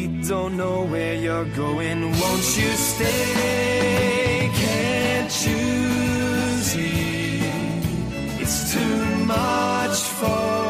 We don't know where you're going. Won't you stay? Can't see? It's too much for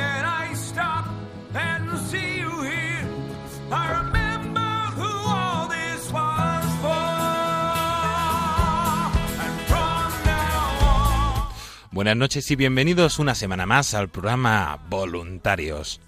Buenas noches y bienvenidos una semana más al programa Voluntarios.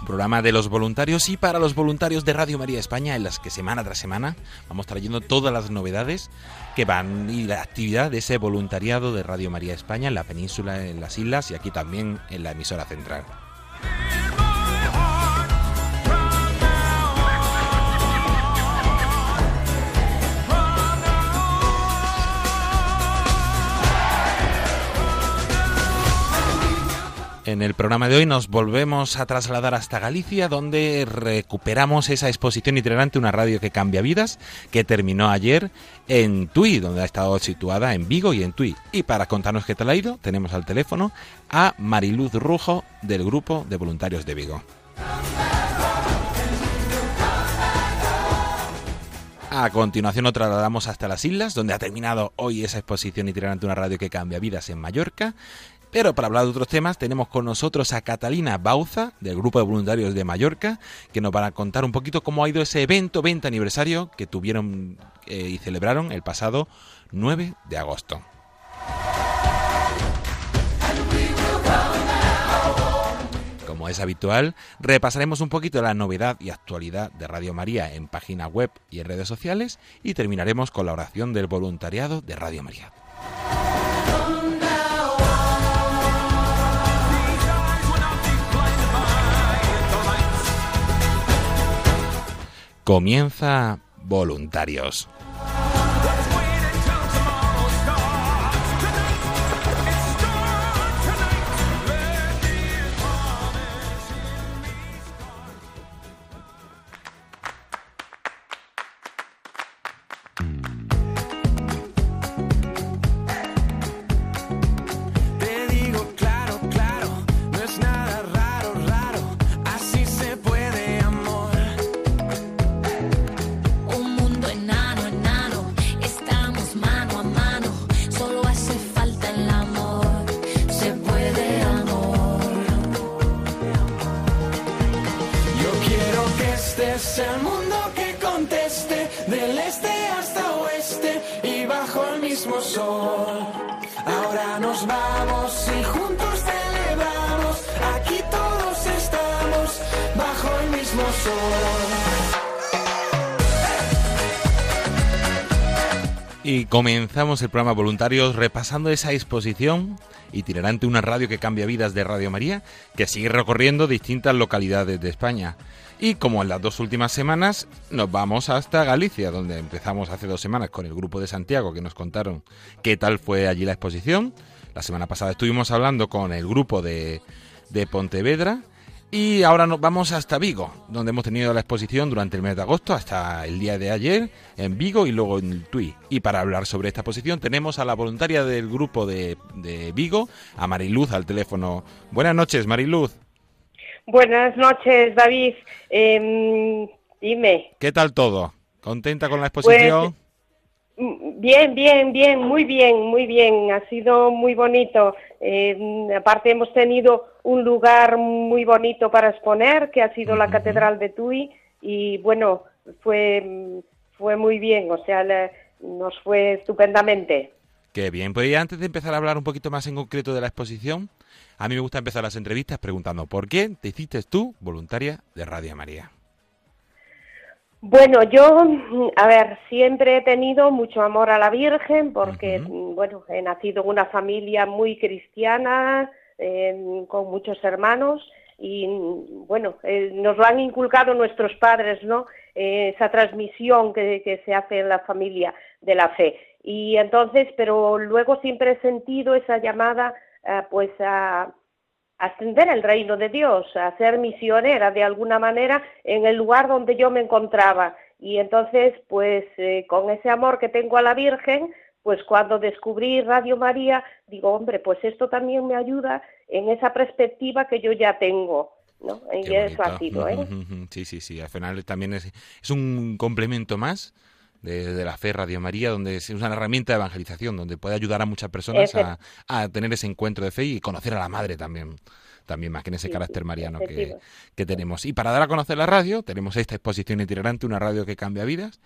Un programa de los voluntarios y para los voluntarios de Radio María España en las que semana tras semana vamos trayendo todas las novedades que van y la actividad de ese voluntariado de Radio María España en la península, en las islas y aquí también en la emisora central. En el programa de hoy nos volvemos a trasladar hasta Galicia, donde recuperamos esa exposición itinerante, una radio que cambia vidas, que terminó ayer en Tui, donde ha estado situada en Vigo y en Tui. Y para contarnos qué tal ha ido, tenemos al teléfono a Mariluz Rujo del Grupo de Voluntarios de Vigo. A continuación nos trasladamos hasta las islas, donde ha terminado hoy esa exposición itinerante una radio que cambia vidas en Mallorca. Pero para hablar de otros temas tenemos con nosotros a Catalina Bauza, del Grupo de Voluntarios de Mallorca, que nos va a contar un poquito cómo ha ido ese evento 20 aniversario que tuvieron eh, y celebraron el pasado 9 de agosto. Como es habitual, repasaremos un poquito la novedad y actualidad de Radio María en página web y en redes sociales y terminaremos con la oración del voluntariado de Radio María. Comienza Voluntarios. Y comenzamos el programa Voluntarios repasando esa exposición itinerante Una radio que cambia vidas de Radio María, que sigue recorriendo distintas localidades de España. Y como en las dos últimas semanas, nos vamos hasta Galicia, donde empezamos hace dos semanas con el grupo de Santiago, que nos contaron qué tal fue allí la exposición. La semana pasada estuvimos hablando con el grupo de, de Pontevedra. Y ahora nos vamos hasta Vigo, donde hemos tenido la exposición durante el mes de agosto hasta el día de ayer en Vigo y luego en el Tui. Y para hablar sobre esta exposición tenemos a la voluntaria del grupo de, de Vigo, a Mariluz al teléfono. Buenas noches, Mariluz. Buenas noches, David. Em, dime. ¿Qué tal todo? ¿Contenta con la exposición? Mm, Bien, bien, bien, muy bien, muy bien. Ha sido muy bonito. Em, aparte hemos tenido un lugar muy bonito para exponer, que ha sido la. Catedral de Tui, y bueno, fue fue muy bien. O sea, le- nos fue estupendamente. Qué bien. Pues y antes de empezar a hablar un poquito más en concreto de la exposición, a mí me gusta empezar las entrevistas preguntando ¿por qué te hiciste tú voluntaria de Radio María? Bueno, yo, a ver, siempre he tenido mucho amor a la Virgen porque, bueno, he nacido en una familia muy cristiana, con muchos hermanos y, bueno, eh, nos lo han inculcado nuestros padres, ¿no? Eh, esa transmisión que, se hace en la familia de la fe. Y entonces, pero luego siempre he sentido esa llamada, eh, pues, a ascender el reino de Dios, a ser misionera de alguna manera en el lugar donde yo me encontraba. Y entonces, pues con ese amor que tengo a la Virgen, pues cuando descubrí Radio María, digo, hombre, pues esto también me ayuda en esa perspectiva que yo ya tengo. ¿no? Y eso ha sido, ¿eh? Sí, sí, sí. Al final también es, es un complemento más de, de la fe Radio María, donde es una herramienta de evangelización, donde puede ayudar a muchas personas a, a tener ese encuentro de fe y conocer a la Madre también. También más que en ese Sí, carácter mariano que, que tenemos. Y para dar a conocer la radio, tenemos esta exposición itinerante, una radio que cambia vidas,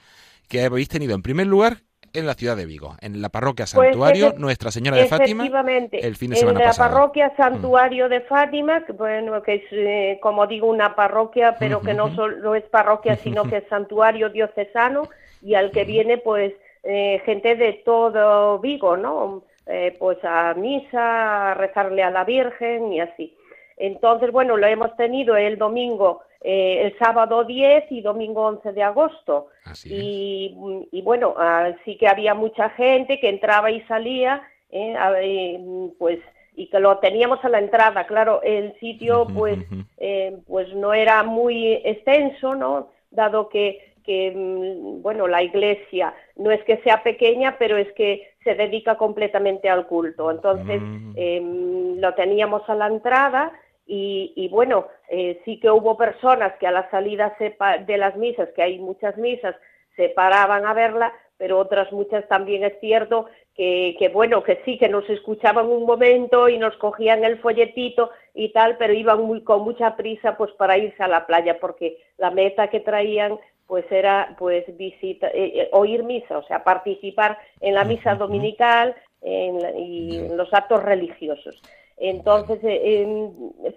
que habéis tenido en primer lugar en la ciudad de Vigo, en la parroquia Pues Santuario Nuestra Señora de Fátima, Efectivamente, el fin de en semana la pasado. Mm. parroquia Santuario de Fátima, que, bueno, que es, eh, como digo, una parroquia, pero que no solo es parroquia, sino que es santuario diocesano, y al que viene, pues, eh, gente de todo Vigo, ¿no? Eh, pues a misa, a rezarle a la Virgen y así. Entonces, bueno, lo hemos tenido el domingo, eh, el sábado 10 y domingo 11 de agosto. Así. Y, y bueno, ah, sí que había mucha gente que entraba y salía, eh, a- eh, pues y que lo teníamos a la entrada. Claro, el sitio pues eh, pues no era muy extenso, ¿no? Dado que, que mm, bueno, la iglesia no es que sea pequeña, pero es que se dedica completamente al culto. Entonces, Mm. em, lo teníamos a la entrada y, y bueno, eh, sí que hubo personas que a la salida sepa- de las misas, que hay muchas misas, se paraban a verla, pero otras muchas también es cierto que, que, bueno, que sí, que nos escuchaban un momento y nos cogían el folletito y tal, pero iban muy, con mucha prisa pues para irse a la playa, porque la meta que traían pues era pues visita, eh, eh, oír misa, o sea, participar en la misa dominical en la- y en los actos religiosos. Entonces, eh,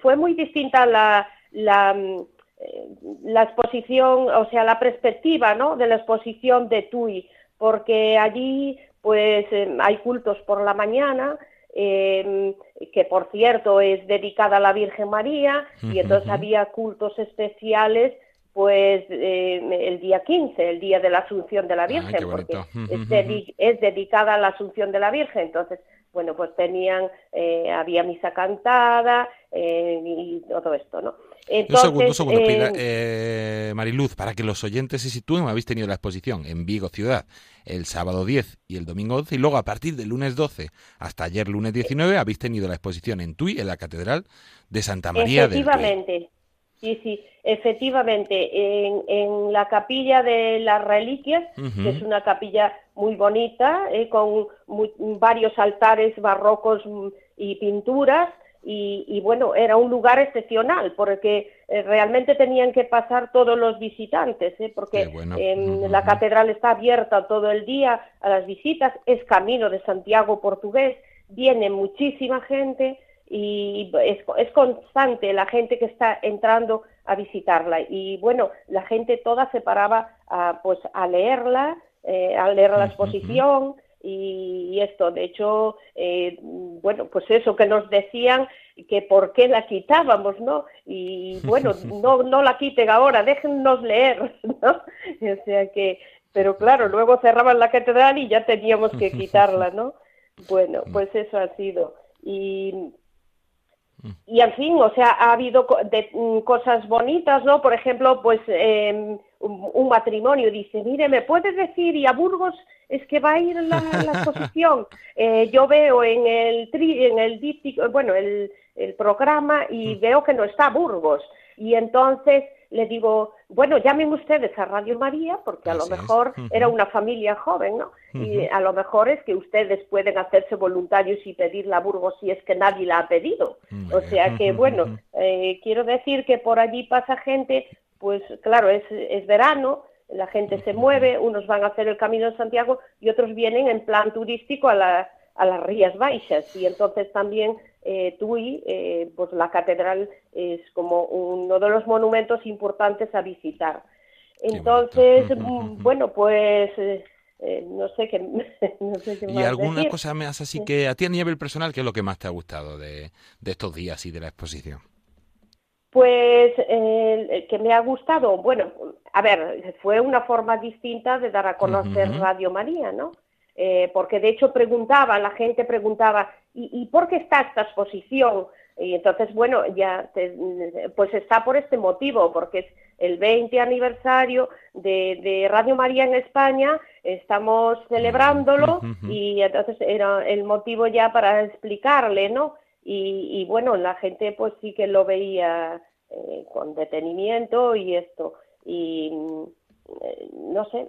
fue muy distinta la, la, mm, eh, la exposición, o sea, la perspectiva, ¿no? De la exposición de Tui, porque allí, pues, em, hay cultos por la mañana, em, que por cierto es dedicada a la Virgen María, y entonces había cultos especiales, pues, eh, el día 15, el día de la Asunción de la Ay, Virgen, porque es, es dedicada a la Asunción de la Virgen, entonces, bueno, pues tenían, eh, había misa cantada eh, y todo esto, ¿no? Un Entonces, segundo, un segundo, eh, eh, Mariluz, para que los oyentes se sitúen, habéis tenido la exposición en Vigo Ciudad el sábado 10 y el domingo 11, y luego a partir del lunes 12 hasta ayer lunes 19 habéis tenido la exposición en Tui, en la Catedral de Santa María del. Efectivamente, sí, sí, efectivamente, en, en la capilla de las reliquias, que es una capilla muy bonita, eh, con varios altares barrocos mm, y pinturas, y, y, bueno, era un lugar excepcional, porque eh, realmente tenían que pasar todos los visitantes, eh, porque em, la catedral está abierta todo el día a las visitas, es camino de Santiago portugués, viene muchísima gente y es, es constante la gente que está entrando a visitarla. Y bueno la gente toda se paraba a, pues a leerla eh, a leer la exposición y, y esto. De hecho eh, bueno pues eso que nos decían que por qué la quitábamos no y bueno no no la quiten ahora déjennos leer no o sea que pero claro luego cerraban la catedral y ya teníamos que quitarla no bueno pues eso ha sido. Y y en fin, o sea, ha habido de- mm, cosas bonitas, ¿no? Por ejemplo, pues eh, un, un matrimonio dice, mire, ¿me puedes decir? Y a Burgos es que va a ir la, la exposición. Eh, yo veo en el tri, en el díptico, bueno, el, el programa y veo que no está Burgos. Y entonces le digo, bueno, llamen ustedes a Radio María, porque a Así lo mejor era una familia joven, ¿no? Y a lo mejor es que ustedes pueden hacerse voluntarios y pedirla a Burgos si es que nadie la ha pedido. O sea que, bueno, eh, quiero decir que por allí pasa gente, pues claro, es, es verano, la gente se mueve, unos van a hacer el Camino de Santiago y otros vienen en plan turístico a, la- a las Rías Baixas. Y entonces también eh, Tui, eh, pues la catedral es como uno de los monumentos importantes a visitar. Entonces, mm, bueno, pues eh, eh, no sé qué, no sé qué ¿Y alguna decir. cosa más así que a ti a nivel personal, qué es lo que más te ha gustado de, de estos días y de la exposición? Pues eh, que me ha gustado, bueno, a ver, fue una forma distinta de dar a conocer. Radio María, ¿no? Eh, porque de hecho preguntaba, la gente preguntaba, ¿y, y por qué está esta exposición? Y entonces, bueno, ya, te- pues está por este motivo, porque es el 20 aniversario de, de Radio María en España, estamos celebrándolo y entonces era el motivo ya para explicarle, ¿no? Y, y bueno, la gente pues sí que lo veía eh, con detenimiento y esto. Y no sé,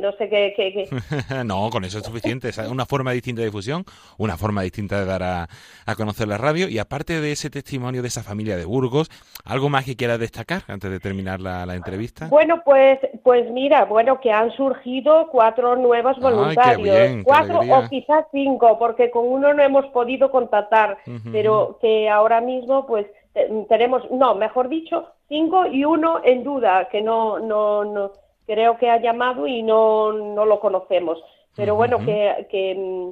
no sé qué... qué- qué- no, con eso es suficiente. Es una forma distinta de difusión, una forma distinta de dar a, a conocer la radio. Y aparte de ese testimonio de esa familia de Burgos, ¿algo más que quieras destacar antes de terminar la, la entrevista? Bueno, pues, pues mira, bueno, que han surgido cuatro nuevos Ay, voluntarios, bien, cuatro alegría. o quizás cinco, porque con uno no hemos podido contactar, pero que ahora mismo, pues, te- tenemos, no, mejor dicho, cinco y uno en duda, que no, no, no, creo que ha llamado y no, no lo conocemos. Pero bueno, que, que mm,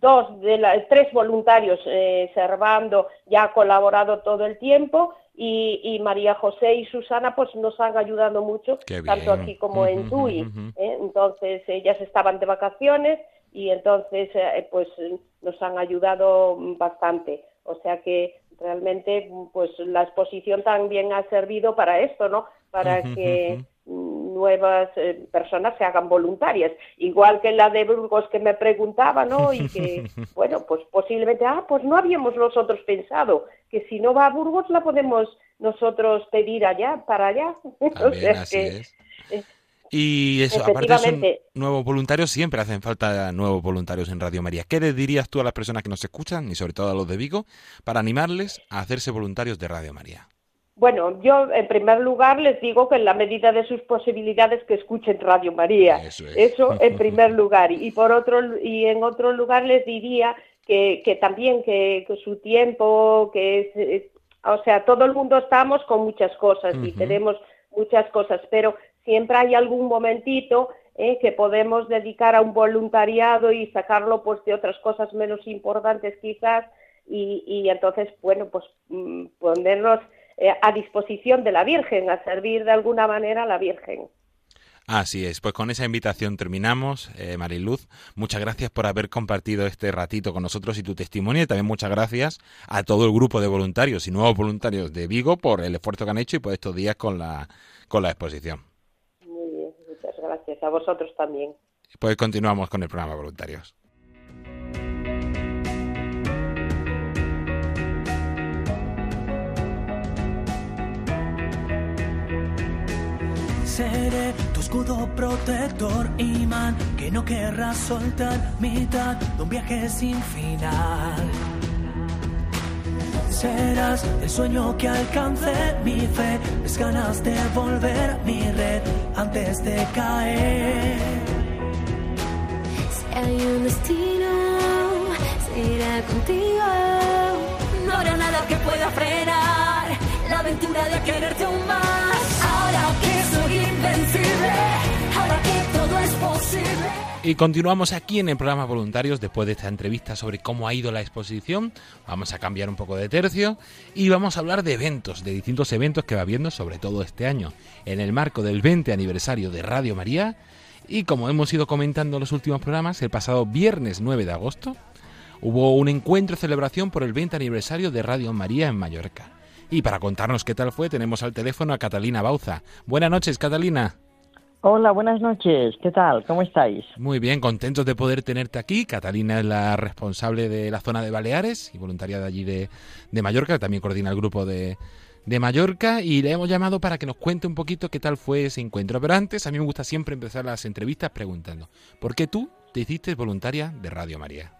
dos de las tres voluntarios, eh, Servando ya ha colaborado todo el tiempo y, y María José y Susana pues nos han ayudado mucho, tanto aquí como en TUI. ¿eh? Entonces ellas estaban de vacaciones y entonces eh, pues nos han ayudado bastante. O sea que realmente pues la exposición también ha servido para esto, ¿no? Para que mm, nuevas eh, personas se hagan voluntarias, igual que la de Burgos que me preguntaba, ¿no? Y que, bueno, pues posiblemente, ah, pues no habíamos nosotros pensado que si no va a Burgos la podemos nosotros pedir allá, para allá. O También, sea así que, es. eh, Y eso, aparte de nuevos voluntarios, siempre hacen falta nuevos voluntarios en Radio María. ¿Qué les dirías tú a las personas que nos escuchan, y sobre todo a los de Vigo, para animarles a hacerse voluntarios de Radio María? Bueno, yo en primer lugar les digo que en la medida de sus posibilidades que escuchen Radio María. Eso es. Eso en primer lugar. Y por otro y en otro lugar les diría que, que también que, que su tiempo, que es, es- o sea, todo el mundo estamos con muchas cosas y tenemos muchas cosas, pero siempre hay algún momentito eh, que podemos dedicar a un voluntariado y sacarlo pues de otras cosas menos importantes quizás y, y entonces bueno pues mm, ponernos eh, a disposición de la Virgen, a servir de alguna manera a la Virgen. Así es, pues con esa invitación terminamos, eh, Mariluz. Muchas gracias por haber compartido este ratito con nosotros y tu testimonio. Y también muchas gracias a todo el grupo de voluntarios y nuevos voluntarios de Vigo por el esfuerzo que han hecho y por estos días con la, con la exposición. Muy bien, muchas gracias. A vosotros también. Pues continuamos con el programa Voluntarios. Seré tu escudo protector, imán, que no querrás soltar, mitad de un viaje sin final. Serás el sueño que alcance mi fe, mis ganas de volver mi red antes de caer. Si hay un destino, será contigo. No habrá nada que pueda frenar la aventura de quererte aún más. Ahora Y continuamos aquí en el programa Voluntarios después de esta entrevista sobre cómo ha ido la exposición. Vamos a cambiar un poco de tercio y vamos a hablar de eventos, de distintos eventos que va habiendo, sobre todo este año, en el marco del 20 aniversario de Radio María. Y como hemos ido comentando en los últimos programas, el pasado viernes 9 de agosto hubo un encuentro celebración por el 20 aniversario de Radio María en Mallorca. Y para contarnos qué tal fue, tenemos al teléfono a Catalina Bauza. Buenas noches, Catalina. Hola, buenas noches. ¿Qué tal? ¿Cómo estáis? Muy bien, contentos de poder tenerte aquí. Catalina es la responsable de la zona de Baleares y voluntaria de allí de, de Mallorca, también coordina el grupo de, de Mallorca y le hemos llamado para que nos cuente un poquito qué tal fue ese encuentro. Pero antes, a mí me gusta siempre empezar las entrevistas preguntando, ¿por qué tú te hiciste voluntaria de Radio María?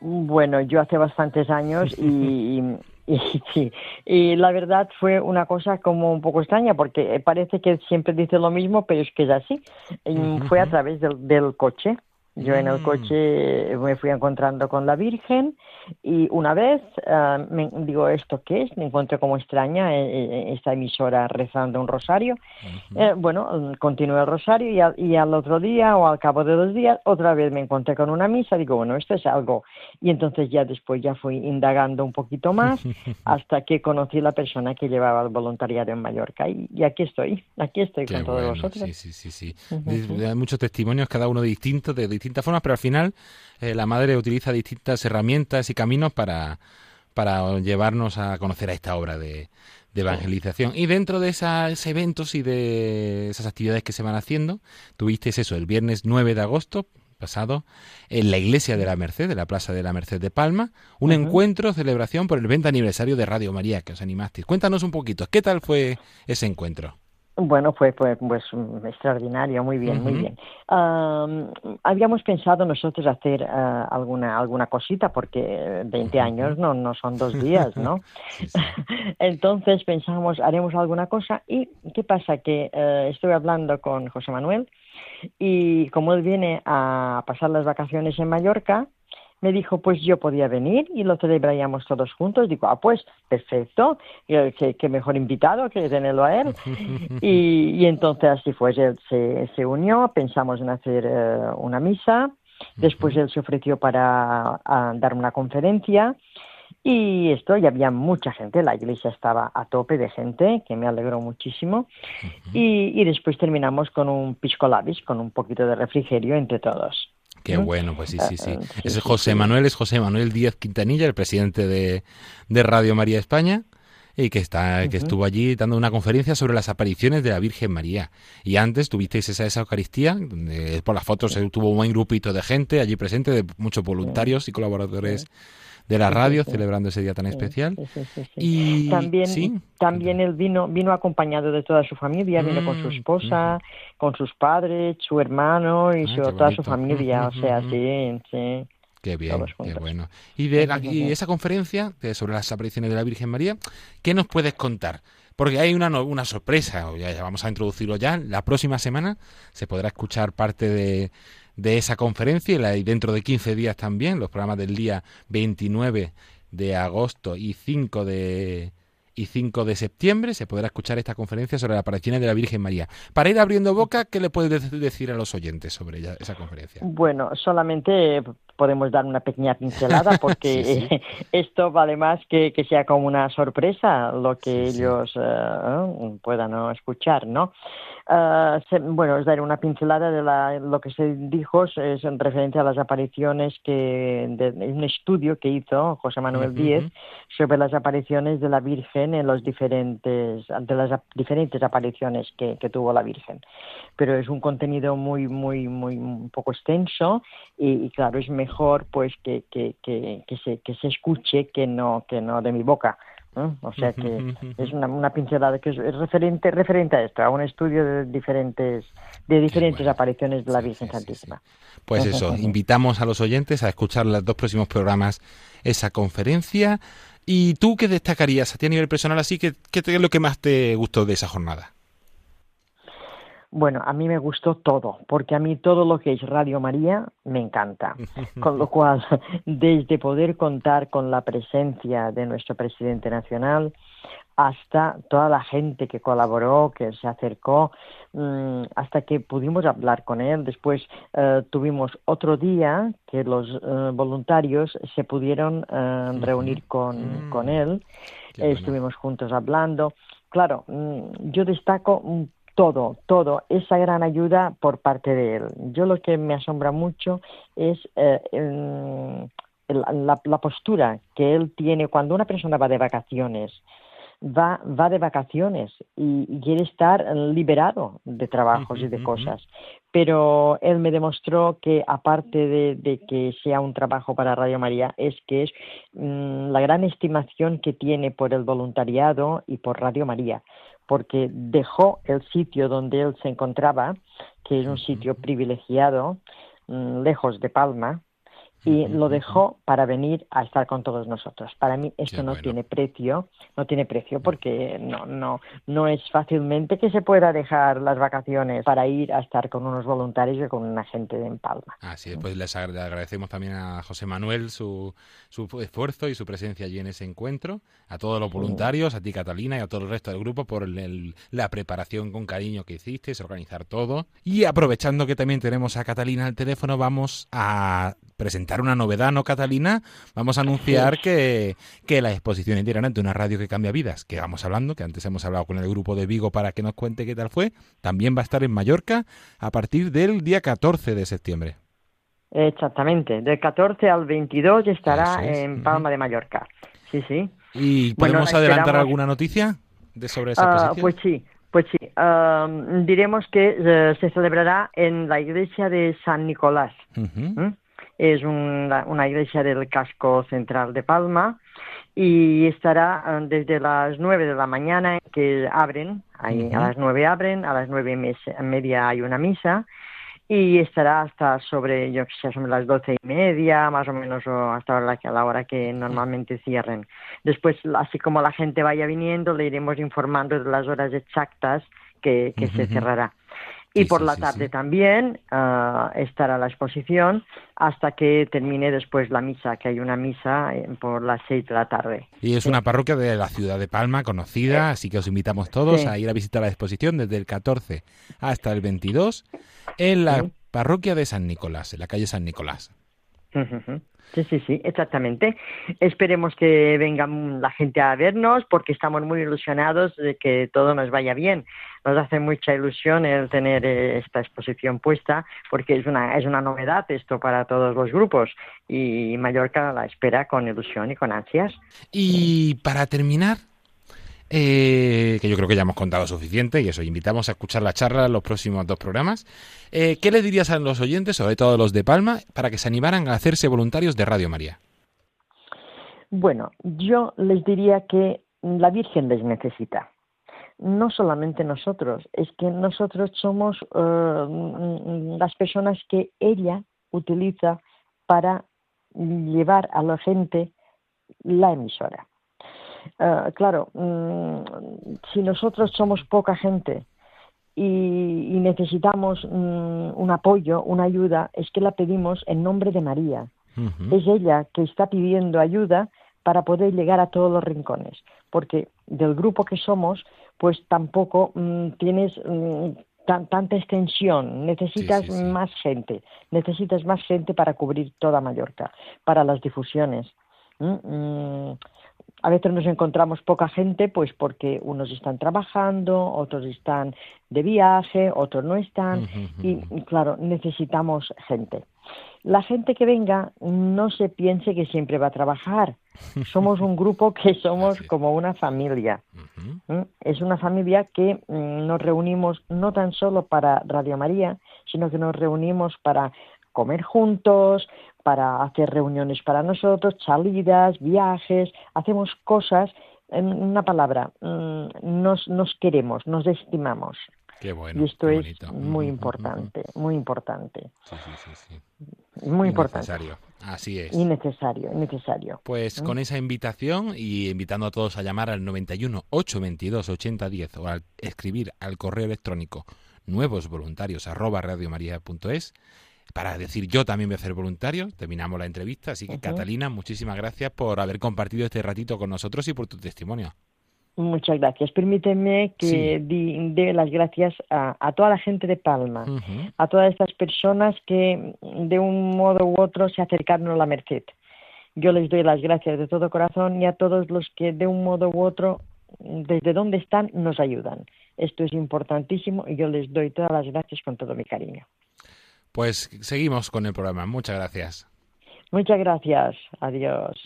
Bueno, yo hace bastantes años y, y, sí, y la verdad fue una cosa como un poco extraña porque parece que siempre dice lo mismo, pero es que es así. Y Fue a través del, del coche. Yo en el Mm. coche me fui encontrando con la Virgen y una vez ah, me digo, ¿esto qué es? Me encontré como extraña eh, eh, esta emisora rezando un rosario. Eh, bueno, continué el rosario y al, y al otro día o al cabo de dos días otra vez me encontré con una misa. Digo, bueno, esto es algo. Y entonces ya después ya fui indagando un poquito más hasta que conocí la persona que llevaba el voluntariado en Mallorca. Y, y aquí estoy, aquí estoy Qué con todos bueno, vosotros. sí, sí, sí, sí. Hay muchos testimonios, cada uno distintos, de distintas formas, pero al final eh, la madre utiliza distintas herramientas y caminos para, para llevarnos a conocer a esta obra de, de evangelización. Y dentro de esos eventos y de esas actividades que se van haciendo, tuviste eso el viernes 9 de agosto pasado en la iglesia de la Merced, de la Plaza de la Merced de Palma, un encuentro, celebración por el 20 aniversario de Radio María que os animasteis. Cuéntanos un poquito, ¿qué tal fue ese encuentro? Bueno, fue pues, pues extraordinario, muy bien, muy bien. Am, habíamos pensado nosotros hacer ah, alguna alguna cosita porque 20 años no no son dos días, ¿no? Entonces pensamos haremos alguna cosa y qué pasa que eh, estoy hablando con José Manuel y como él viene a pasar las vacaciones en Mallorca me dijo pues yo podía venir y lo celebraríamos todos juntos. Digo, ah, pues perfecto, qué, qué mejor invitado que tenerlo a él. y, y entonces así fue, él se, se unió, pensamos en hacer eh, una misa, después él se ofreció para dar una conferencia. Y esto, y había mucha gente, la iglesia estaba a tope de gente, que me alegró muchísimo. y, y después terminamos con un pisco labis, con un poquito de refrigerio entre todos. Qué ¿no? bueno, pues sí, sí, sí. Ah, sí, Ese sí, José. Manuel es José Manuel Díaz Quintanilla, el presidente de, de Radio María España, y que está, que estuvo allí dando una conferencia sobre las apariciones de la Virgen María. Y antes tuvisteis esa, esa Eucaristía, donde por las fotos se tuvo un buen grupito de gente allí presente, de muchos voluntarios y colaboradores de la radio, sí. celebrando ese día tan especial. Y también, también él vino, vino acompañado de toda su familia, vino con su Mm, esposa, con sus padres, su hermano y Ay, su, toda su familia, o sea, sí, sí. Qué bien, qué bueno. Y de la- y esa conferencia de- sobre las apariciones de la Virgen María, ¿qué nos puedes contar? Porque hay una, una sorpresa, ya, ya vamos a introducirlo ya. La próxima semana se podrá escuchar parte de, de esa conferencia y, la- y dentro de 15 días también, los programas del día 29 de agosto y 5 de, y 5 de septiembre se podrá escuchar esta conferencia sobre las apariciones de la Virgen María. Para ir abriendo boca, ¿qué le puedes de- decir a los oyentes sobre ella- esa conferencia? Bueno, solamente podemos dar una pequeña pincelada porque Sí, sí. esto vale más que, que sea como una sorpresa lo que Sí, ellos eh, puedan escuchar, ¿no? Ah, se- bueno, os daré una pincelada de la- lo que se dijo es en referencia a las apariciones que de, de un estudio que hizo José Manuel Díez sobre las apariciones de la Virgen en los diferentes de las diferentes apariciones que, que tuvo la Virgen. Pero es un contenido muy muy muy un poco extenso y, y claro es mejor pues que, que, que, que se que se escuche que no que no de mi boca o sea que es una, una pincelada que es, es referente referente a esto a un estudio de diferentes de diferentes bueno. apariciones de la Sí, Virgen sí, sí, Santísima Pues eso, invitamos a los oyentes a escuchar los dos próximos programas esa conferencia. ¿Y tú qué destacarías a ti a nivel personal así? ¿Qué, qué es lo que más te gustó de esa jornada? Bueno, a mí me gustó todo, porque a mí todo lo que es Radio María me encanta. Con lo cual, desde poder contar con la presencia de nuestro presidente nacional hasta toda la gente que colaboró, que se acercó, mm, hasta que pudimos hablar con él. Después eh, tuvimos otro día que los eh, voluntarios se pudieron eh, reunir con, Mm. con él. Bueno. Estuvimos juntos hablando. Claro, mm, yo destaco mm, todo, todo, esa gran ayuda por parte de él. Yo lo que me asombra mucho es eh, el- la, la postura que él tiene cuando una persona va de vacaciones. Va, va de vacaciones y, y quiere estar liberado de trabajos y de cosas. Pero él me demostró que aparte de, de que sea un trabajo para Radio María, es que es mm, la gran estimación que tiene por el voluntariado y por Radio María porque dejó el sitio donde él se encontraba, que es un sitio privilegiado, mm, lejos de Palma, y Ujú, lo ujú. dejó para venir a estar con todos nosotros. Para mí esto Qué no bueno. tiene precio, no tiene precio porque no, no, no es fácilmente que se pueda dejar las vacaciones para ir a estar con unos voluntarios y con una gente en Palma. Así es, pues les agra- le agradecemos también a José Manuel su, su esfuerzo y su presencia allí en ese encuentro, a todos los voluntarios, a ti Catalina y a todo el resto del grupo por el- la preparación con cariño que hicisteis, organizar todo. Y aprovechando que también tenemos a Catalina al teléfono, vamos a presentar una novedad, ¿no, Catalina? Vamos a anunciar que, que la exposición itinerante, una radio que cambia vidas, que vamos hablando, que antes hemos hablado con el grupo de Vigo para que nos cuente qué tal fue, también va a estar en Mallorca a partir del día 14 de septiembre. Exactamente, del 14 al 22 estará es, en. Palma de Mallorca. Sí, sí. ¿Y Bueno, podemos adelantar alguna noticia de sobre esa Ah, exposición? pues sí, pues sí. Diremos que eh, se celebrará en la iglesia de San Nicolás. ¿m? Es una, una iglesia del casco central de Palma y estará eh, desde las nueve de la mañana que abren, ahí a las nueve abren, a las nueve y mes- media hay una misa y estará hasta sobre, yo que sé, sobre las doce y media, más o menos, o hasta la, la hora que normalmente cierren. Después, así como la gente vaya viniendo, le iremos informando de las horas exactas que, que se cerrará. Y por sí, la sí, tarde sí. también ah, estará la exposición hasta que termine después la misa, que hay una misa eh, por las seis de la tarde. Y es una parroquia de la ciudad de Palma, conocida, así que os invitamos todos a ir a visitar la exposición desde el 14 hasta el 22 en la parroquia de San Nicolás, en la calle San Nicolás. Sí, sí, sí, exactamente. Esperemos que venga la gente a vernos porque estamos muy ilusionados de que todo nos vaya bien. Nos hace mucha ilusión el tener eh, esta exposición puesta porque es una, es una novedad esto para todos los grupos y Mallorca la espera con ilusión y con ansias. Y para terminar, eh, que yo creo que ya hemos contado suficiente y eso, invitamos a escuchar la charla en los próximos dos programas. Eh, ¿Qué le dirías a los oyentes, sobre todo los de Palma, para que se animaran a hacerse voluntarios de Radio María? Bueno, yo les diría que la Virgen les necesita. No solamente nosotros, es que nosotros somos eh, las personas que ella utiliza para llevar a la gente la emisora. Eh, claro, mm, si nosotros somos poca gente y, necesitamos mm, un apoyo, una ayuda, es que la pedimos en nombre de María. Es ella que está pidiendo ayuda para poder llegar a todos los rincones, porque del grupo que somos, pues tampoco mm, tienes tanta extensión, necesitas más gente, necesitas más gente para cubrir toda Mallorca, para las difusiones a veces nos encontramos poca gente, pues porque unos están trabajando, otros están de viaje, otros no están, y claro, necesitamos gente. La gente que venga no se piense que siempre va a trabajar. Somos un grupo que somos como una familia. Es una familia que mm, nos reunimos no tan solo para Radio María, sino que nos reunimos para comer juntos, para hacer reuniones para nosotros, salidas, viajes, hacemos cosas, en una palabra, mm, nos, nos queremos, nos estimamos. Qué bueno, y esto es muy importante, muy importante. Sí, sí, sí, Muy importante. Necesario. Así es. Innecesario, innecesario. Pues ¿Mm? con esa invitación y invitando a todos a llamar al 91 822 8010 o al escribir al correo electrónico nuevos voluntarios arroba radiomaria.es para decir yo también voy a ser voluntario. Terminamos la entrevista, así que Catalina, muchísimas gracias por haber compartido este ratito con nosotros y por tu testimonio. Muchas gracias. Permíteme que dé las gracias a, toda la gente de Palma, a todas estas personas que de un modo u otro se acercaron a la Merced. Yo les doy las gracias de todo corazón y a todos los que de un modo u otro, desde donde están, nos ayudan. Esto es importantísimo y yo les doy todas las gracias con todo mi cariño. Pues seguimos con el programa. Muchas gracias. Muchas gracias. Adiós.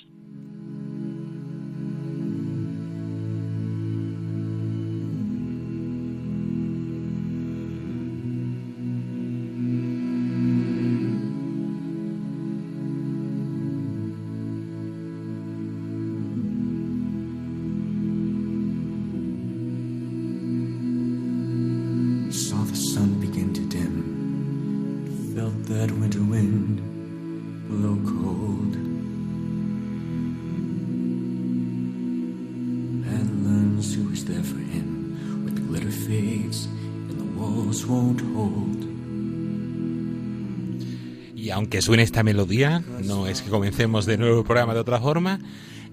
Suene esta melodía, no es que comencemos de nuevo el programa de otra forma,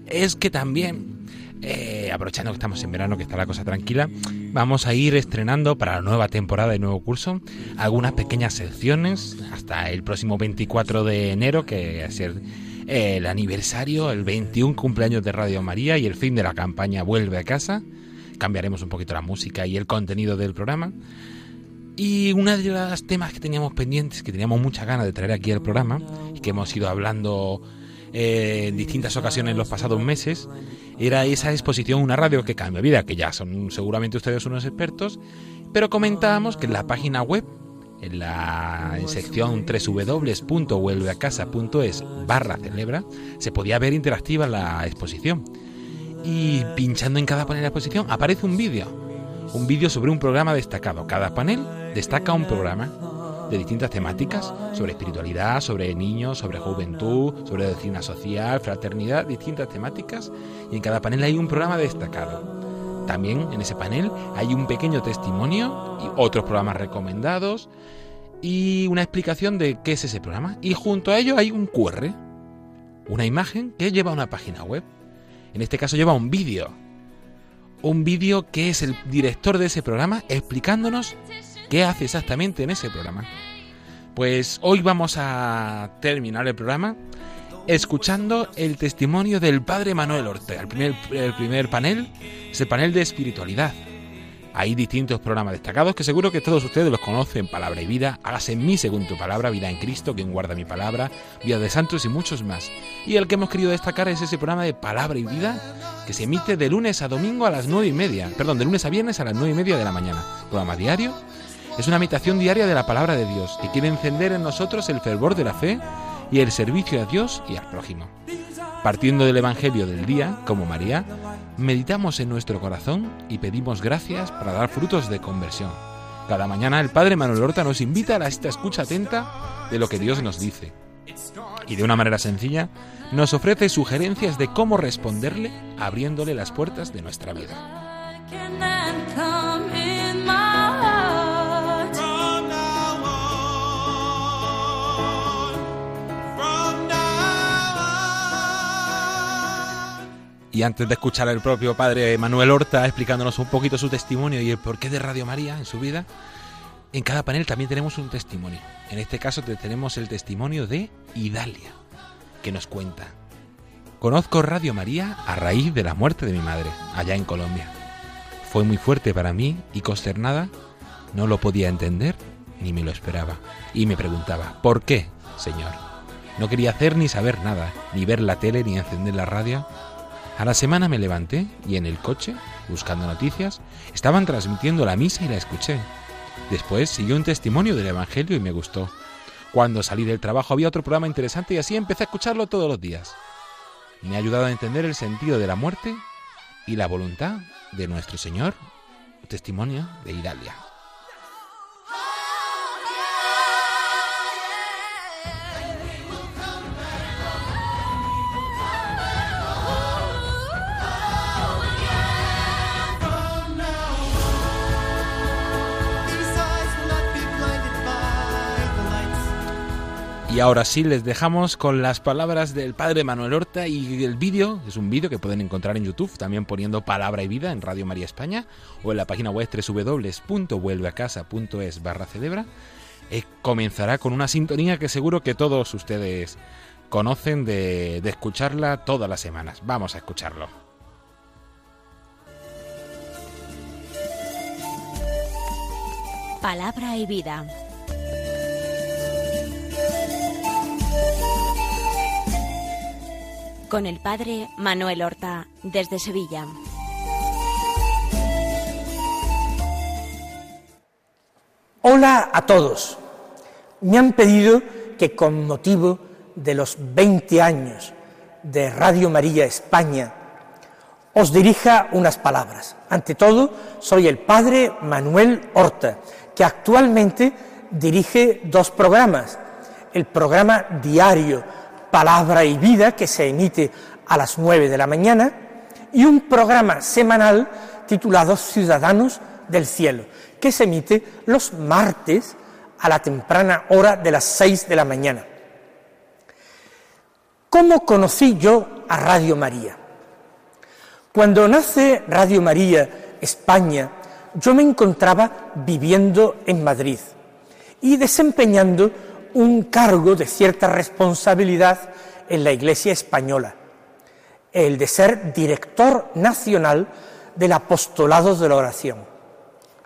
es que también, eh, aprovechando que estamos en verano, que está la cosa tranquila, vamos a ir estrenando para la nueva temporada y nuevo curso algunas pequeñas secciones hasta el próximo 24 de enero, que va a ser el aniversario, el 21 cumpleaños de Radio María y el fin de la campaña Vuelve a casa. Cambiaremos un poquito la música y el contenido del programa. Y una de las temas que teníamos pendientes, que teníamos muchas ganas de traer aquí al programa, y que hemos ido hablando eh, en distintas ocasiones en los pasados meses, era esa exposición Una radio que cambia vida, que ya son seguramente ustedes unos expertos, pero comentábamos que en la página web, en la en sección www.vuelveacasa.es barra celebra, se podía ver interactiva la exposición. Y pinchando en cada panel de la exposición aparece un vídeo un vídeo sobre un programa destacado. Cada panel destaca un programa de distintas temáticas, sobre espiritualidad, sobre niños, sobre juventud, sobre doctrina social, fraternidad, distintas temáticas, y en cada panel hay un programa destacado. También en ese panel hay un pequeño testimonio y otros programas recomendados y una explicación de qué es ese programa. Y junto a ello hay un QR, una imagen que lleva a una página web. En este caso lleva un vídeo un vídeo que es el director de ese programa explicándonos qué hace exactamente en ese programa. Pues hoy vamos a terminar el programa escuchando el testimonio del padre Manuel Ortega, el primer, el primer panel, ese panel de espiritualidad. Hay distintos programas destacados que seguro que todos ustedes los conocen, Palabra y Vida, Hágase en mí según tu palabra, Vida en Cristo, quien guarda mi palabra, Vida de Santos y muchos más. Y el que hemos querido destacar es ese programa de Palabra y Vida que se emite de lunes a domingo a las nueve y media, perdón, de lunes a viernes a las nueve y media de la mañana. Programa diario. Es una meditación diaria de la palabra de Dios que quiere encender en nosotros el fervor de la fe y el servicio a Dios y al prójimo. Partiendo del Evangelio del día, como María, meditamos en nuestro corazón y pedimos gracias para dar frutos de conversión. Cada mañana el Padre Manuel Horta nos invita a esta escucha atenta de lo que Dios nos dice. Y de una manera sencilla nos ofrece sugerencias de cómo responderle abriéndole las puertas de nuestra vida. Y antes de escuchar al propio padre Manuel Horta explicándonos un poquito su testimonio y el porqué de Radio María en su vida, en cada panel también tenemos un testimonio. En este caso tenemos el testimonio de Idalia, que nos cuenta. Conozco Radio María a raíz de la muerte de mi madre, allá en Colombia. Fue muy fuerte para mí y consternada, no lo podía entender ni me lo esperaba. Y me preguntaba, ¿por qué, Señor? No quería hacer ni saber nada, ni ver la tele ni encender la radio a la semana me levanté y en el coche, buscando noticias, estaban transmitiendo la misa y la escuché. Después siguió un testimonio del Evangelio y me gustó. Cuando salí del trabajo había otro programa interesante y así empecé a escucharlo todos los días. Me ha ayudado a entender el sentido de la muerte y la voluntad de nuestro Señor. Testimonio de Idalia. Y ahora sí les dejamos con las palabras del padre Manuel Horta y el vídeo, es un vídeo que pueden encontrar en YouTube, también poniendo Palabra y Vida en Radio María España o en la página web www.vuelveacasa.es barra celebra. Eh, comenzará con una sintonía que seguro que todos ustedes conocen de, de escucharla todas las semanas. Vamos a escucharlo. Palabra y Vida con el padre Manuel Horta desde Sevilla. Hola a todos. Me han pedido que con motivo de los 20 años de Radio María España os dirija unas palabras. Ante todo, soy el padre Manuel Horta, que actualmente dirige dos programas. El programa diario Palabra y Vida, que se emite a las 9 de la mañana, y un programa semanal titulado Ciudadanos del Cielo, que se emite los martes a la temprana hora de las 6 de la mañana. ¿Cómo conocí yo a Radio María? Cuando nace Radio María España, yo me encontraba viviendo en Madrid y desempeñando un cargo de cierta responsabilidad en la Iglesia española, el de ser director nacional del apostolado de la oración.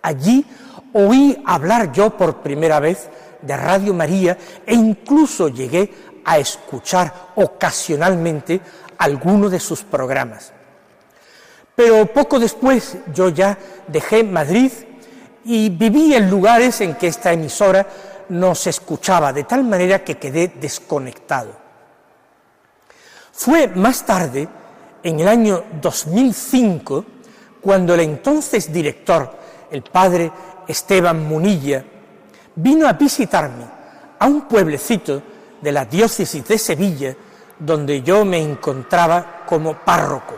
Allí oí hablar yo por primera vez de Radio María e incluso llegué a escuchar ocasionalmente alguno de sus programas. Pero poco después yo ya dejé Madrid y viví en lugares en que esta emisora no se escuchaba, de tal manera que quedé desconectado. Fue más tarde, en el año 2005, cuando el entonces director, el padre Esteban Munilla, vino a visitarme a un pueblecito de la diócesis de Sevilla, donde yo me encontraba como párroco.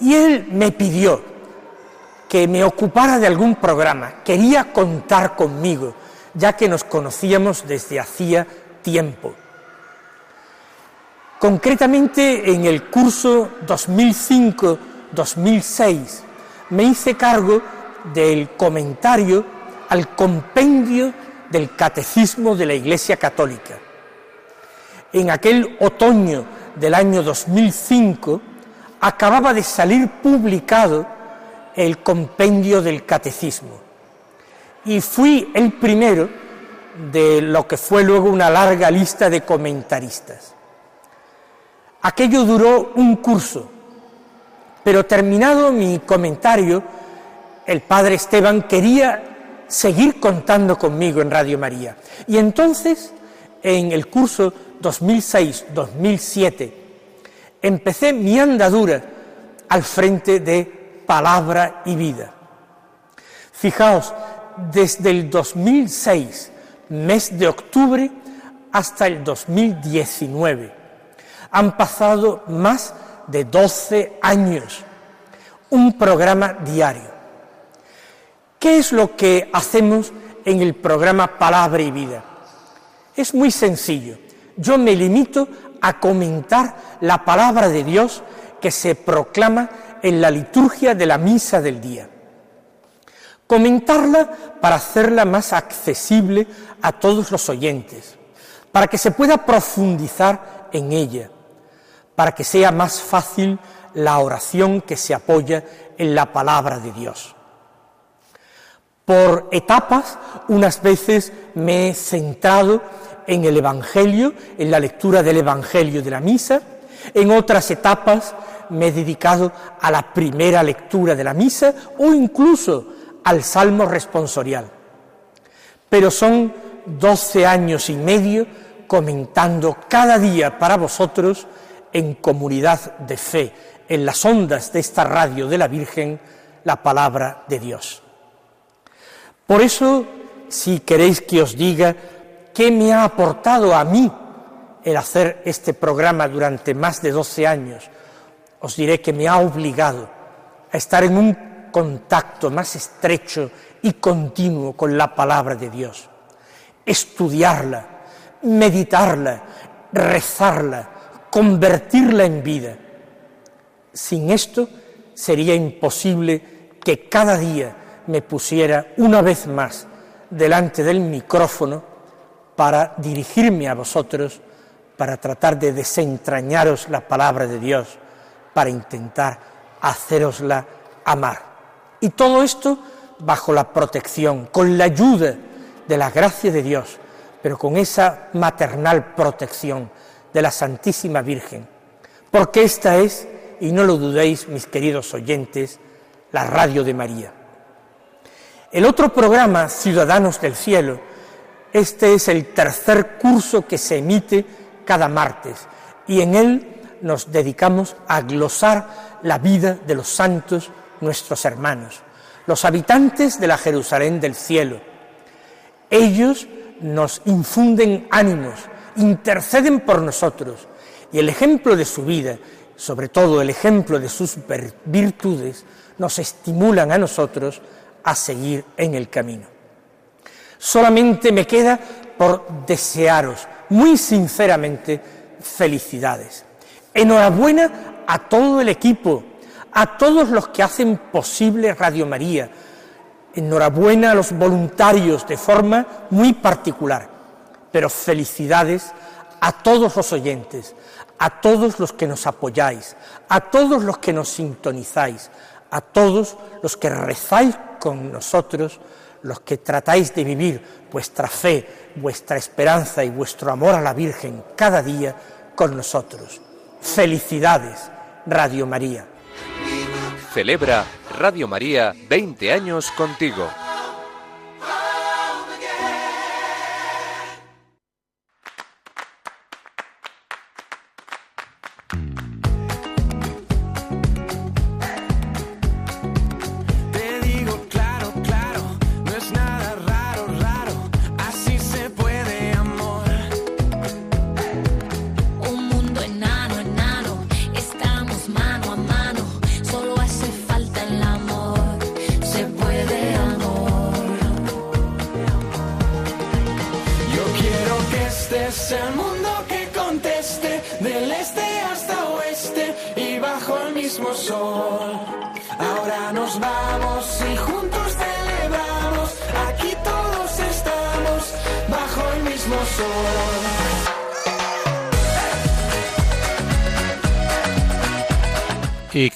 Y él me pidió que me ocupara de algún programa, quería contar conmigo, ya que nos conocíamos desde hacía tiempo. Concretamente, en el curso 2005-2006 me hice cargo del comentario al compendio del Catecismo de la Iglesia Católica. En aquel otoño del año 2005 acababa de salir publicado el compendio del Catecismo y fui el primero de lo que fue luego una larga lista de comentaristas. Aquello duró un curso, pero terminado mi comentario, el padre Esteban quería seguir contando conmigo en Radio María. Y entonces, en el curso 2006-2007, empecé mi andadura al frente de palabra y vida. Fijaos, desde el 2006, mes de octubre, hasta el 2019, han pasado más de 12 años, un programa diario. ¿Qué es lo que hacemos en el programa Palabra y Vida? Es muy sencillo. Yo me limito a comentar la palabra de Dios que se proclama en la liturgia de la misa del día. Comentarla para hacerla más accesible a todos los oyentes, para que se pueda profundizar en ella, para que sea más fácil la oración que se apoya en la palabra de Dios. Por etapas, unas veces me he centrado en el Evangelio, en la lectura del Evangelio de la misa, en otras etapas me he dedicado a la primera lectura de la misa o incluso al Salmo responsorial. Pero son doce años y medio comentando cada día para vosotros en comunidad de fe, en las ondas de esta radio de la Virgen, la palabra de Dios. Por eso, si queréis que os diga qué me ha aportado a mí el hacer este programa durante más de 12 años, os diré que me ha obligado a estar en un contacto más estrecho y continuo con la palabra de Dios, estudiarla, meditarla, rezarla, convertirla en vida. Sin esto sería imposible que cada día me pusiera una vez más delante del micrófono para dirigirme a vosotros, para tratar de desentrañaros la palabra de Dios, para intentar hacerosla amar. Y todo esto bajo la protección, con la ayuda de la gracia de Dios, pero con esa maternal protección de la Santísima Virgen. Porque esta es, y no lo dudéis, mis queridos oyentes, la radio de María. El otro programa, Ciudadanos del Cielo, este es el tercer curso que se emite cada martes y en él nos dedicamos a glosar la vida de los santos, nuestros hermanos, los habitantes de la Jerusalén del cielo. Ellos nos infunden ánimos, interceden por nosotros y el ejemplo de su vida, sobre todo el ejemplo de sus virtudes, nos estimulan a nosotros a seguir en el camino. Solamente me queda por desearos muy sinceramente felicidades. Enhorabuena a todo el equipo, a todos los que hacen posible Radio María. Enhorabuena a los voluntarios de forma muy particular. Pero felicidades a todos los oyentes, a todos los que nos apoyáis, a todos los que nos sintonizáis, a todos los que rezáis con nosotros, los que tratáis de vivir vuestra fe, vuestra esperanza y vuestro amor a la Virgen cada día con nosotros. Felicidades, Radio María. Celebra Radio María 20 años contigo.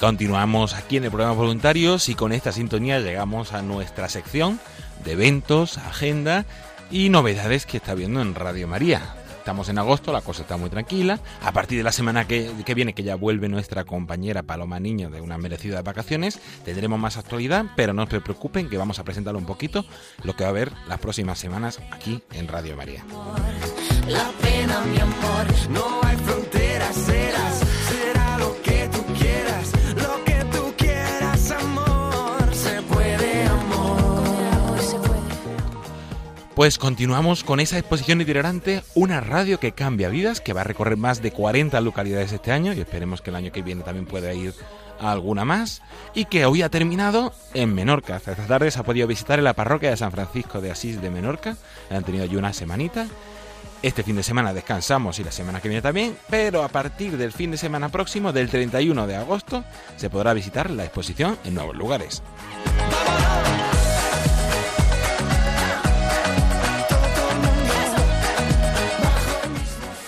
Continuamos aquí en el programa Voluntarios y con esta sintonía llegamos a nuestra sección de eventos, agenda y novedades que está viendo en Radio María. Estamos en agosto, la cosa está muy tranquila. A partir de la semana que, viene, que ya vuelve nuestra compañera Paloma Niño de unas merecidas vacaciones, tendremos más actualidad, pero no se preocupen que vamos a presentar un poquito lo que va a haber las próximas semanas aquí en Radio María. La pena, mi amor, no hay fronteras, será lo Pues continuamos con esa exposición itinerante, una radio que cambia vidas, que va a recorrer más de 40 localidades este año y esperemos que el año que viene también pueda ir a alguna más y que hoy ha terminado en Menorca. Esta tarde se ha podido visitar en la parroquia de San Francisco de Asís de Menorca. Han tenido allí una semanita. Este fin de semana descansamos y la semana que viene también, pero a partir del fin de semana próximo, del 31 de agosto, se podrá visitar la exposición en nuevos lugares.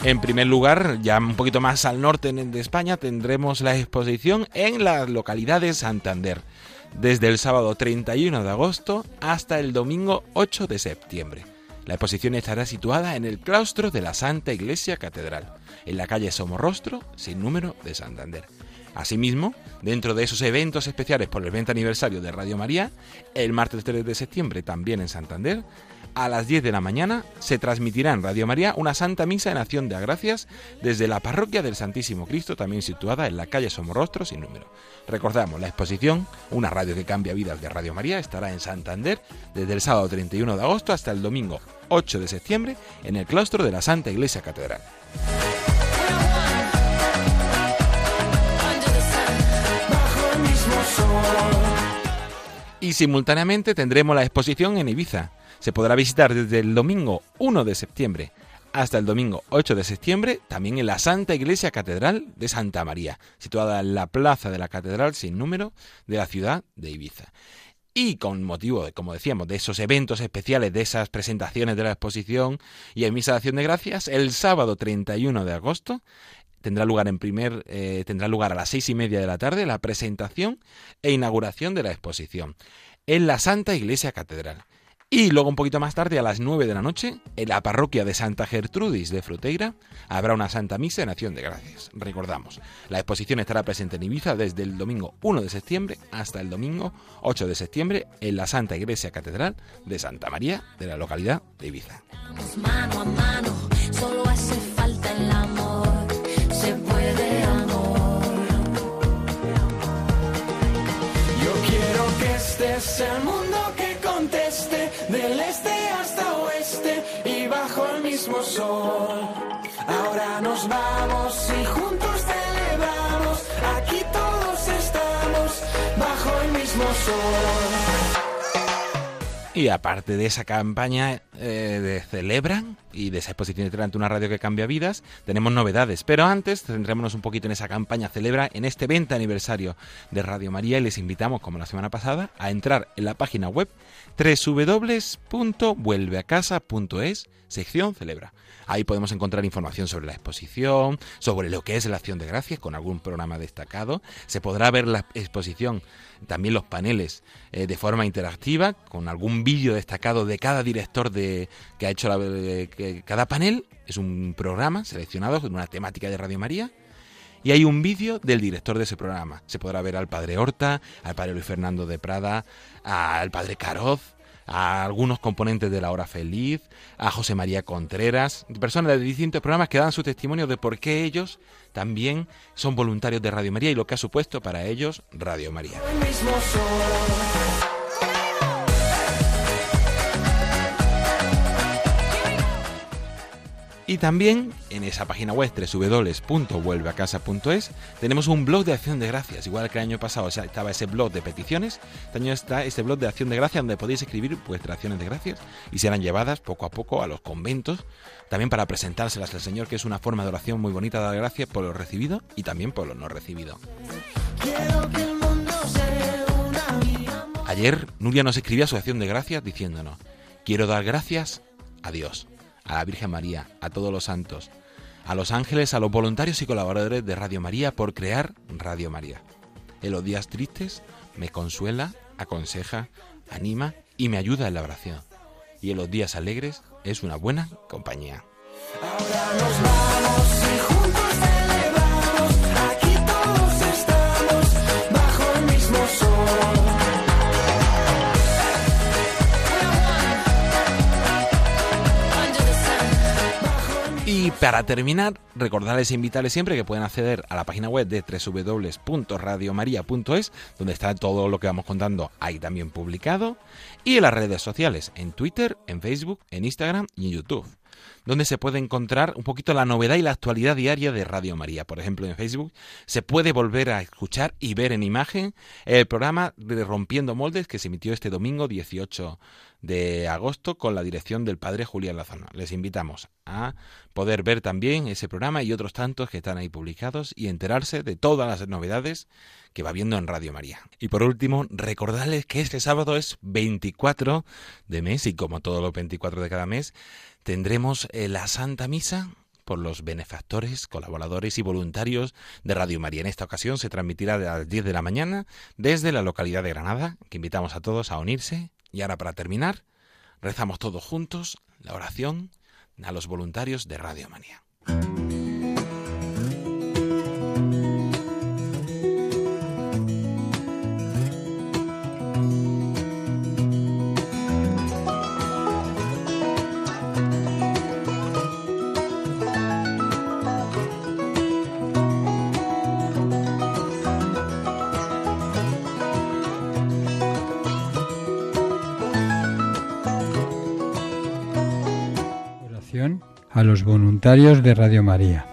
En primer lugar, ya un poquito más al norte de España, tendremos la exposición en la localidad de Santander, desde el sábado 31 de agosto hasta el domingo 8 de septiembre. La exposición estará situada en el claustro de la Santa Iglesia Catedral, en la calle Somorrostro, sin número de Santander. Asimismo, dentro de esos eventos especiales por el 20 aniversario de Radio María, el martes 3 de septiembre también en Santander, a las 10 de la mañana se transmitirá en Radio María una Santa Misa en Acción de Gracias desde la Parroquia del Santísimo Cristo, también situada en la calle Somorrostro sin número. Recordamos, la exposición, una radio que cambia vidas de Radio María, estará en Santander desde el sábado 31 de agosto hasta el domingo 8 de septiembre en el claustro de la Santa Iglesia Catedral. Y simultáneamente tendremos la exposición en Ibiza se podrá visitar desde el domingo 1 de septiembre hasta el domingo 8 de septiembre, también en la Santa Iglesia Catedral de Santa María, situada en la plaza de la Catedral sin número de la ciudad de Ibiza. Y con motivo, de, como decíamos, de esos eventos especiales, de esas presentaciones de la exposición y en misa de acción de gracias, el sábado 31 de agosto tendrá lugar en primer, eh, tendrá lugar a las seis y media de la tarde la presentación e inauguración de la exposición en la Santa Iglesia Catedral. Y luego un poquito más tarde, a las 9 de la noche, en la parroquia de Santa Gertrudis de Fruteira, habrá una Santa Misa en acción de gracias. Recordamos, la exposición estará presente en Ibiza desde el domingo 1 de septiembre hasta el domingo 8 de septiembre en la Santa Iglesia Catedral de Santa María de la localidad de Ibiza. Yo quiero que sea Ahora nos vamos y juntos celebramos. Aquí todos estamos bajo el mismo sol. Y aparte de esa campaña eh, de Celebran y de esa exposición ante una radio que cambia vidas, tenemos novedades. Pero antes, centrémonos un poquito en esa campaña Celebra en este 20 aniversario de Radio María y les invitamos, como la semana pasada, a entrar en la página web www.vuelveacasa.es, sección Celebra. Ahí podemos encontrar información sobre la exposición, sobre lo que es la acción de gracias con algún programa destacado. Se podrá ver la exposición, también los paneles eh, de forma interactiva, con algún vídeo destacado de cada director de, que ha hecho la- cada panel. Es un programa seleccionado con una temática de Radio María. Y hay un vídeo del director de ese programa. Se podrá ver al padre Horta, al padre Luis Fernando de Prada, al padre Caroz, a algunos componentes de La Hora Feliz, a José María Contreras, personas de distintos programas que dan su testimonio de por qué ellos también son voluntarios de Radio María y lo que ha supuesto para ellos Radio María. Y también en esa página web www.vuelveacasa.es tenemos un blog de acción de gracias. Igual que el año pasado estaba ese blog de peticiones, este año está este blog de acción de gracias donde podéis escribir vuestras acciones de gracias y serán llevadas poco a poco a los conventos, también para presentárselas al Señor, que es una forma de oración muy bonita de dar gracias por lo recibido y también por lo no recibido. Ayer Nuria nos escribía su acción de gracias diciéndonos, quiero dar gracias a Dios, a la Virgen María, a todos los santos, a los ángeles, a los voluntarios y colaboradores de Radio María por crear Radio María. En los días tristes me consuela, aconseja, anima y me ayuda en la oración. Y en los días alegres es una buena compañía. Y para terminar, recordarles e invitarles siempre que pueden acceder a la página web de www.radiomaria.es, donde está todo lo que vamos contando ahí también publicado, y en las redes sociales, en Twitter, en Facebook, en Instagram y en YouTube donde se puede encontrar un poquito la novedad y la actualidad diaria de Radio María. Por ejemplo, en Facebook se puede volver a escuchar y ver en imagen el programa de Rompiendo Moldes que se emitió este domingo 18 de agosto con la dirección del padre Julián Lazano. Les invitamos a poder ver también ese programa y otros tantos que están ahí publicados y enterarse de todas las novedades que va viendo en Radio María. Y por último, recordarles que este sábado es 24 de mes y como todos los 24 de cada mes, tendremos eh, la Santa Misa por los benefactores, colaboradores y voluntarios de Radio María. En esta ocasión se transmitirá a las 10 de la mañana desde la localidad de Granada, que invitamos a todos a unirse. Y ahora para terminar, rezamos todos juntos la oración a los voluntarios de Radio A los voluntarios de Radio María.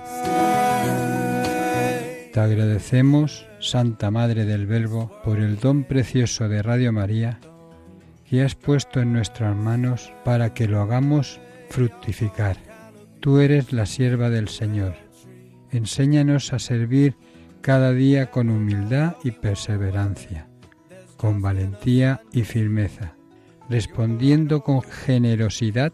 Te agradecemos, Santa Madre del Verbo, por el don precioso de Radio María que has puesto en nuestras manos para que lo hagamos fructificar. Tú eres la sierva del Señor. Enséñanos a servir cada día con humildad y perseverancia, con valentía y firmeza, respondiendo con generosidad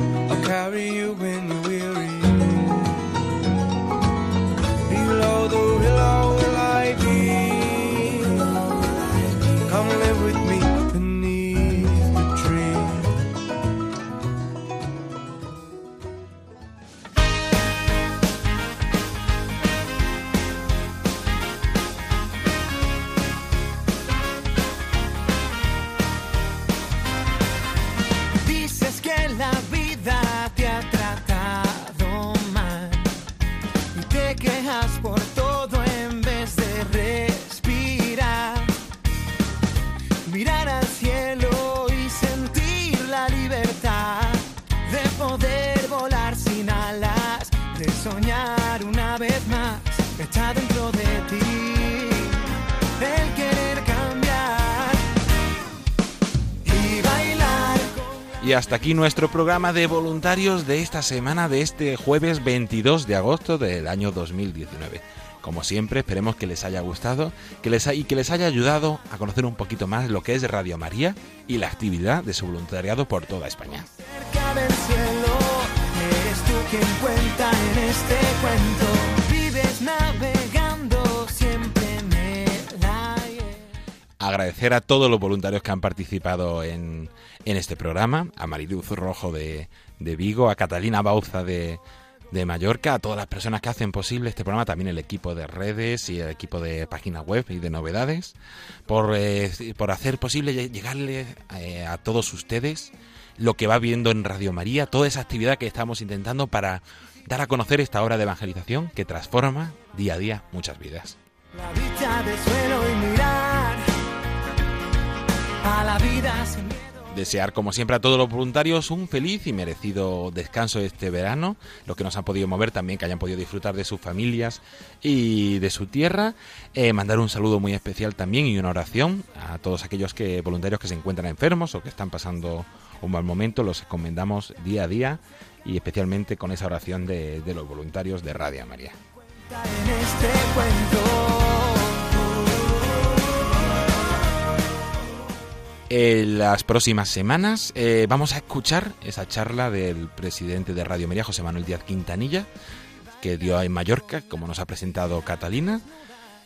Y hasta aquí nuestro programa de voluntarios de esta semana, de este jueves 22 de agosto del año 2019. Como siempre, esperemos que les haya gustado que les y que les haya ayudado a conocer un poquito más lo que es Radio María y la actividad de su voluntariado por toda España. Agradecer a todos los voluntarios que han participado en, en este programa, a Mariluz Rojo de, de Vigo, a Catalina Bauza de, de Mallorca, a todas las personas que hacen posible este programa, también el equipo de redes y el equipo de página web y de novedades, por, eh, por hacer posible llegarle eh, a todos ustedes lo que va viendo en Radio María, toda esa actividad que estamos intentando para dar a conocer esta obra de evangelización que transforma día a día muchas vidas. La de suelo y mirar a la vida Desear, como siempre, a todos los voluntarios un feliz y merecido descanso este verano. Los que nos han podido mover también, que hayan podido disfrutar de sus familias y de su tierra. Eh, mandar un saludo muy especial también y una oración a todos aquellos que voluntarios que se encuentran enfermos o que están pasando un mal momento. Los encomendamos día a día y especialmente con esa oración de, los voluntarios de Radio María. En las próximas semanas eh, vamos a escuchar esa charla del presidente de Radio María, José Manuel Díaz Quintanilla, que dio en Mallorca, como nos ha presentado Catalina.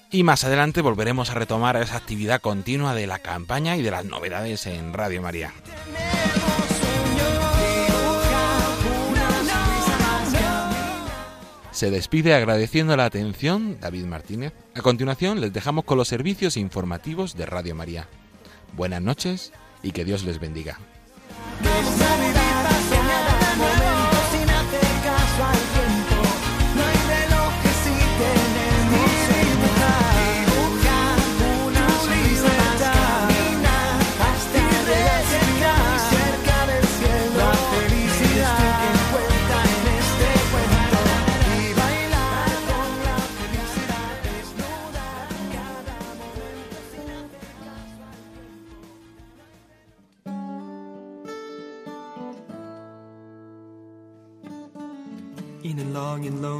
Y más adelante volveremos a retomar esa actividad continua de la campaña y de las novedades en Radio María. Se despide agradeciendo la atención David Martínez. A continuación les dejamos con los servicios informativos de Radio María. Buenas noches y que Dios les bendiga.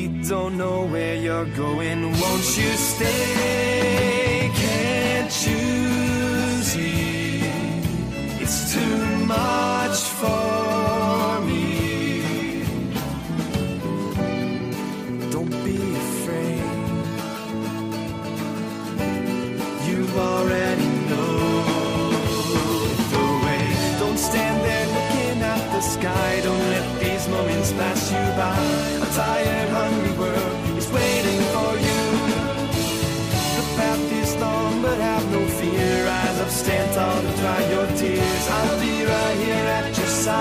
We don't know where you're going. Won't you stay? Can't you see? It's too much for me. Don't be afraid. You already know the way. Don't stand there looking at the sky. Don't let these moments pass you by. Tired, hungry world is waiting for you. The path is long, but have no fear. Rise up, stand tall, and dry your tears. I'll be right here at your side.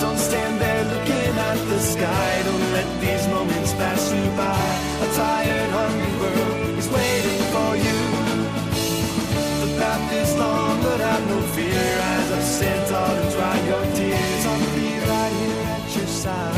Don't stand there looking at the sky. Side.